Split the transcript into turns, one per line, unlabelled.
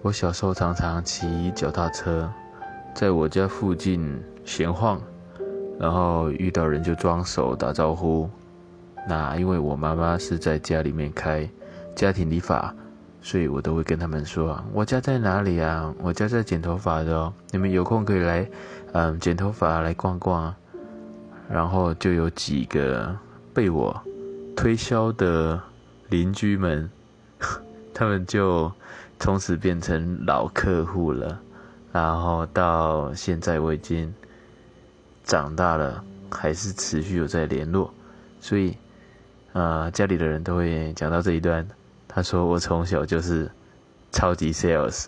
我小时候常常骑脚踏车，在我家附近闲晃，然后遇到人就装手打招呼。那因为我妈妈是在家里面开家庭理发，所以我都会跟他们说：“我家在哪里啊？我家在剪头发的哦，你们有空可以来，嗯，剪头发来逛逛。”然后就有几个被我推销的邻居们，他们就。从此变成老客户了，然后到现在我已经长大了，还是持续有在联络，所以，呃，家里的人都会讲到这一段。他说我从小就是超级 sales。